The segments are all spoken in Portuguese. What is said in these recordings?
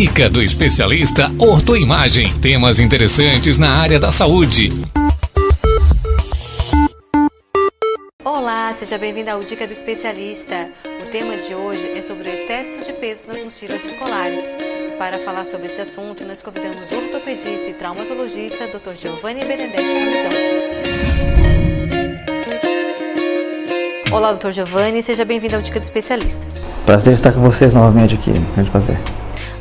Dica do especialista Ortoimagem. Temas interessantes na área da saúde. Olá, seja bem-vindo ao Dica do Especialista. O tema de hoje é sobre o excesso de peso nas mochilas escolares. Para falar sobre esse assunto, nós convidamos o ortopedista e traumatologista Dr. Giovanni Benedetti Camisão. Olá, Dr. Giovanni, seja bem-vindo ao Dica do Especialista. Prazer estar com vocês novamente aqui, grande prazer.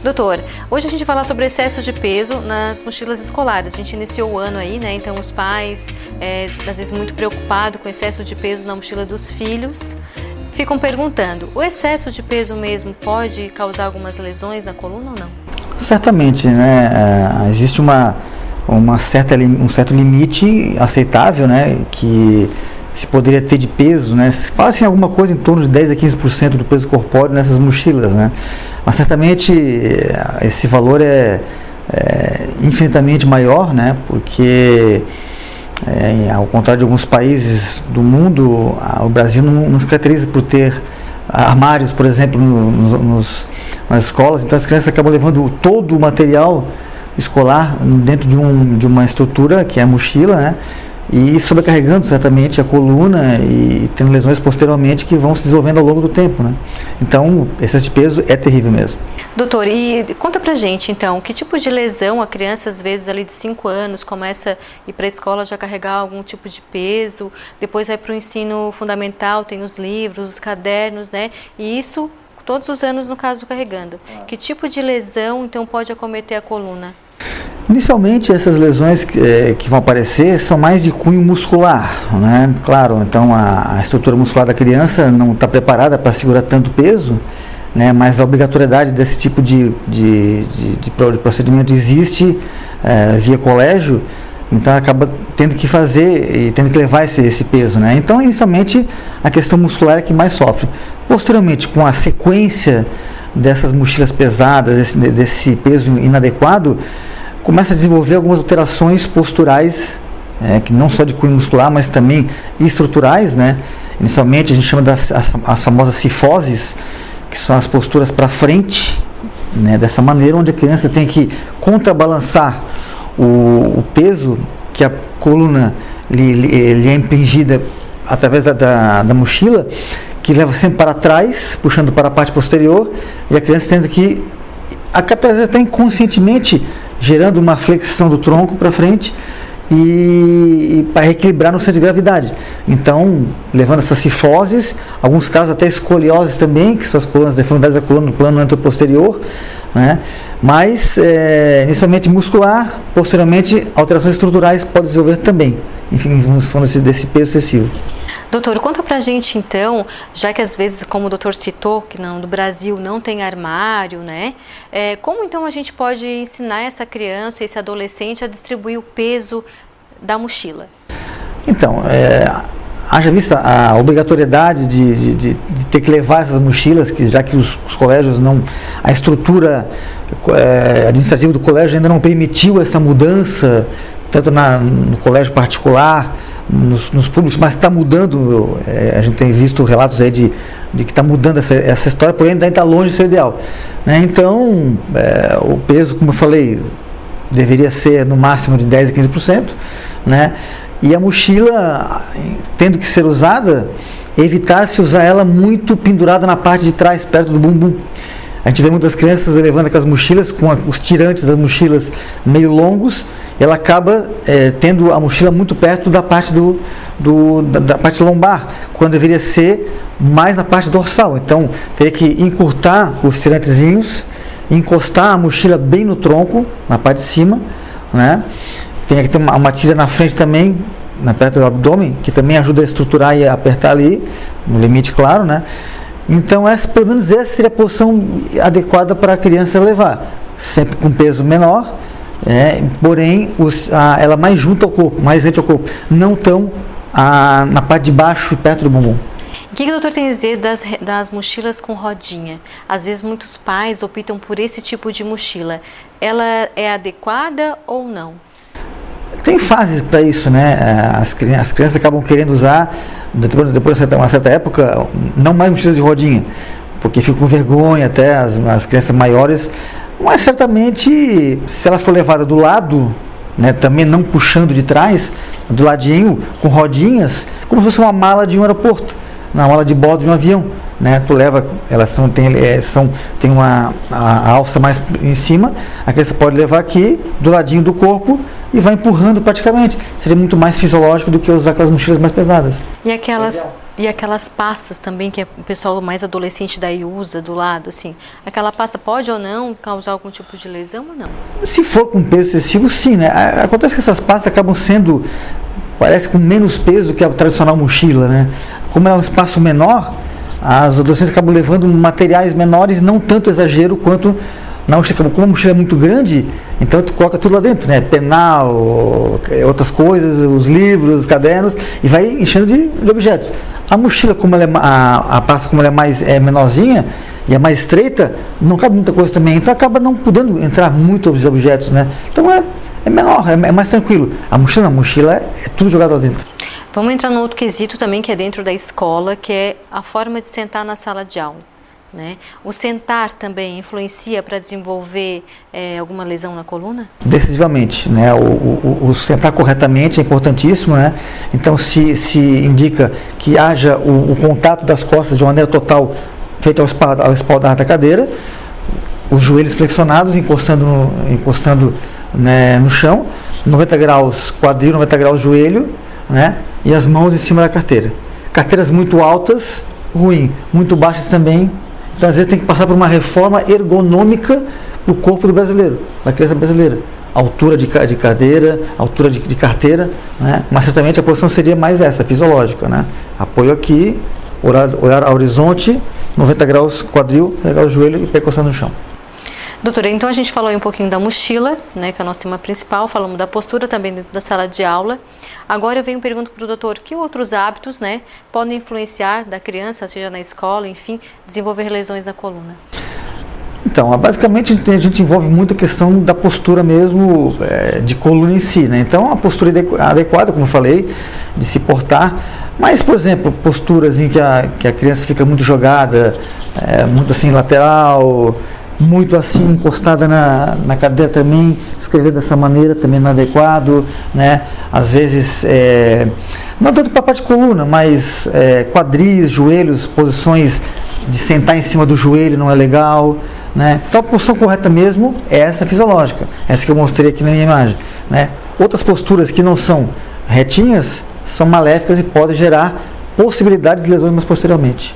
Doutor, hoje a gente vai falar sobre excesso de peso nas mochilas escolares. A gente iniciou o ano aí, né? Então os pais, é, às vezes muito preocupados com excesso de peso na mochila dos filhos, ficam perguntando: o excesso de peso mesmo pode causar algumas lesões na coluna ou não? Certamente, né? É, existe uma, uma certa, um certo limite aceitável, né? Que se poderia ter de peso, né? Fala assim alguma coisa em torno de 10 a 15% do peso corpóreo nessas mochilas, né? Mas certamente eh, esse valor é, é infinitamente maior, né? porque é, ao contrário de alguns países do mundo, o Brasil não, não se caracteriza por ter armários, por exemplo, nos, nos, nas escolas, então as crianças acabam levando todo o material escolar dentro de, um, de uma estrutura que é a mochila, né? E sobrecarregando certamente a coluna e tendo lesões posteriormente que vão se desenvolvendo ao longo do tempo, né? Então, excesso de peso é terrível mesmo. Doutor, e conta pra gente então, que tipo de lesão a criança às vezes ali de 5 anos começa a ir para a escola já carregar algum tipo de peso, depois vai para o ensino fundamental, tem os livros, os cadernos, né? E isso todos os anos no caso carregando. Que tipo de lesão então pode acometer a coluna? Inicialmente, essas lesões que, é, que, vão aparecer são mais de cunho muscular, né? Claro, então a, a estrutura muscular da criança não está preparada para segurar tanto peso, né? Mas a obrigatoriedade desse tipo de, de, de, de procedimento existe é, via colégio, então acaba tendo que fazer e tendo que levar esse, esse peso, né? Então, inicialmente, a questão muscular é que mais sofre. Posteriormente, com a sequência dessas mochilas pesadas, desse, desse peso inadequado, começa a desenvolver algumas alterações posturais, é, que não só de cunho muscular, mas também estruturais, né? Inicialmente a gente chama das as, as famosas cifoses, que são as posturas para frente, né? Dessa maneira, onde a criança tem que contrabalançar o, o peso que a coluna lhe, lhe, lhe é impingida através da, da, da mochila, que leva sempre para trás, puxando para a parte posterior, e a criança tendo que, até inconscientemente, gerando uma flexão do tronco para frente e, e para equilibrar no centro de gravidade. Então, levando essas cifoses, alguns casos até escolioses também, que são as colunas, deformidades da coluna no plano anteroposterior, né? mas é, inicialmente muscular, posteriormente alterações estruturais podem desenvolver também, enfim, em função desse peso excessivo. Doutor, conta pra gente então, já que às vezes, como o doutor citou, que não, no Brasil não tem armário, né? É, como então a gente pode ensinar essa criança, esse adolescente a distribuir o peso da mochila? Então, é, haja vista a obrigatoriedade de, de, de, ter que levar essas mochilas, que já que os, os colégios não. a estrutura é, administrativa do colégio ainda não permitiu essa mudança, tanto na, no colégio particular nos, nos públicos, mas está mudando. É, a gente tem visto relatos aí de, de que está mudando essa, essa história, porém ainda está longe do seu ideal. Né? Então, é, o peso, como eu falei, deveria ser no máximo de 10 a 15%. Né? E a mochila, tendo que ser usada, evitar-se usar ela muito pendurada na parte de trás, perto do bumbum. A gente vê muitas crianças levando aquelas mochilas com a, os tirantes das mochilas meio longos, ela acaba é, tendo a mochila muito perto da parte do, do da, da, parte lombar, quando deveria ser mais na parte dorsal. Então teria que encurtar os tirantezinhos, encostar a mochila bem no tronco, na parte de cima, né? Tem que ter uma, uma tira na frente também, na perto do abdômen, que também ajuda a estruturar e a apertar ali, no limite claro, né? Então, essa, pelo menos essa seria a posição adequada para a criança levar, sempre com peso menor, é, porém os, a, ela mais junto ao corpo, mais rente ao corpo, não tão a, na parte de baixo e perto do bumbum. O que, que o doutor tem a dizer das, das mochilas com rodinha? Às vezes muitos pais optam por esse tipo de mochila. Ela é adequada ou não? Tem fases para isso, né? As, as crianças acabam querendo usar depois, depois de uma certa época, não mais mochilas de rodinha, porque ficam com vergonha até, as, as crianças maiores Mas certamente, se ela for levada do lado, né, também não puxando de trás, do ladinho, com rodinhas, como se fosse uma mala de um aeroporto, uma mala de bordo de um avião. Né, tu leva, elas são, tem, é, são, tem uma a, a alça mais em cima, a criança pode levar aqui, do ladinho do corpo, e vai empurrando praticamente. Seria muito mais fisiológico do que usar aquelas mochilas mais pesadas. E aquelas. E aquelas pastas também que o pessoal mais adolescente daí usa do lado, assim. Aquela pasta pode ou não causar algum tipo de lesão ou não? Se for com peso excessivo, sim, né? Acontece que essas pastas acabam sendo, parece com menos peso do que a tradicional mochila, né? Como é um espaço menor, as adolescentes acabam levando materiais menores, não tanto exagero quanto na mochila. Como a mochila é muito grande, então tu coloca tudo lá dentro, né? Penal, outras coisas, os livros, os cadernos, e vai enchendo de, de objetos. A mochila, como ela é, a, a pasta como ela é mais é menorzinha e é mais estreita, não cabe muita coisa também. Então acaba não podendo entrar muitos objetos, né? Então é, é menor, é, é mais tranquilo. A mochila a mochila é, tudo jogado lá dentro. Vamos entrar no outro quesito também que é dentro da escola, que é a forma de sentar na sala de aula. Né? O sentar também influencia para desenvolver é, alguma lesão na coluna? Decisivamente. Né? O, o, o, sentar corretamente é importantíssimo. Né? Então, se, se indica que haja o, o contato das costas de maneira total feito ao espaldar, ao espaldar da cadeira, os joelhos flexionados, encostando encostando, né, no chão, 90 graus quadril, 90 graus joelho, né? e as mãos em cima da carteira. Carteiras muito altas, ruim. Muito baixas também, então, às vezes, tem que passar por uma reforma ergonômica para o corpo do brasileiro, da criança brasileira. Altura de, de cadeira, altura de, de carteira, né? mas certamente a posição seria mais essa, fisiológica. Né? Apoio aqui, olhar, olhar horizonte, 90 graus quadril, pegar o joelho e percussão no chão. Doutora, então a gente falou aí um pouquinho da mochila, né, que é o nosso tema principal, falamos da postura também dentro da sala de aula. Agora eu venho pergunto para o doutor, que outros hábitos, né, podem influenciar da criança, seja na escola, enfim, desenvolver lesões na coluna? Então, basicamente a gente envolve muito a questão da postura mesmo é, de coluna em si, né? Então, a postura adequada, como eu falei, de se portar, mas, por exemplo, posturas em que a, que a criança fica muito jogada, é, muito assim lateral, muito assim encostada na, na cadeira também, escrever dessa maneira também não é adequado, né? Às vezes, é, não tanto para a parte de coluna, mas é, quadris, joelhos, posições de sentar em cima do joelho não é legal, né? Então a posição correta mesmo é essa fisiológica, essa que eu mostrei aqui na minha imagem, né? Outras posturas que não são retinhas são maléficas e podem gerar possibilidades de lesões posteriormente.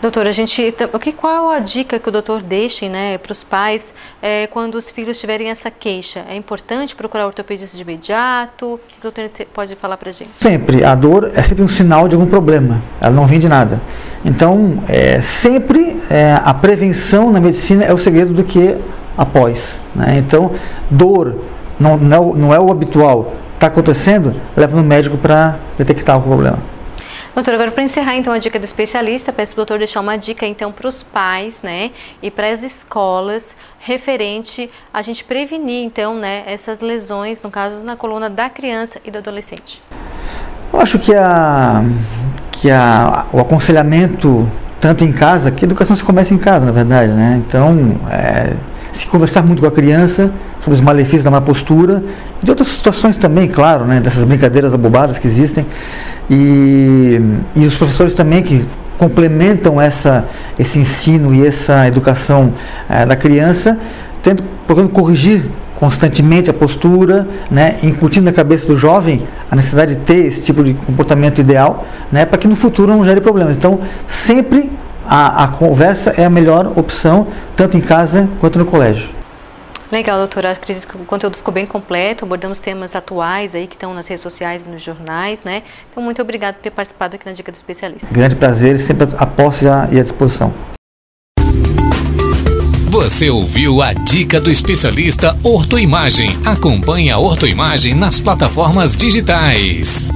Doutor, a gente, o que, qual a dica que o doutor deixa né, para os pais é, quando os filhos tiverem essa queixa? É importante procurar ortopedista de imediato? O que o doutor pode falar para a gente? Sempre. A dor é sempre um sinal de algum problema. Ela não vem de nada. Então, é, sempre é, a prevenção na medicina é o segredo do que após. Né? Então, dor não, não, não é o habitual. Está acontecendo, leva no médico para detectar o problema. Doutor, agora para encerrar então a dica do especialista, peço para o doutor deixar uma dica então para os pais, né, e para as escolas referente a gente prevenir então, né, essas lesões, no caso na coluna da criança e do adolescente. Eu acho que a que a, o aconselhamento tanto em casa, que a educação se começa em casa, na verdade, né? Então, é, se conversar muito com a criança sobre os malefícios da má postura e de outras situações também, claro, né? Dessas brincadeiras abobadas que existem. E, e os professores também que complementam essa, esse ensino e essa educação é, da criança, tendo, procurando corrigir constantemente a postura, né, incutindo na cabeça do jovem a necessidade de ter esse tipo de comportamento ideal, né, para que no futuro não gere problemas. Então, sempre a, a conversa é a melhor opção, tanto em casa quanto no colégio. Legal, doutora. Acredito que o conteúdo ficou bem completo. Abordamos temas atuais aí que estão nas redes sociais e nos jornais, né? Então, muito obrigado por ter participado aqui na Dica do Especialista. Grande prazer, sempre a posse e à disposição. Você ouviu a dica do especialista Ortoimagem. Acompanhe a Ortoimagem nas plataformas digitais.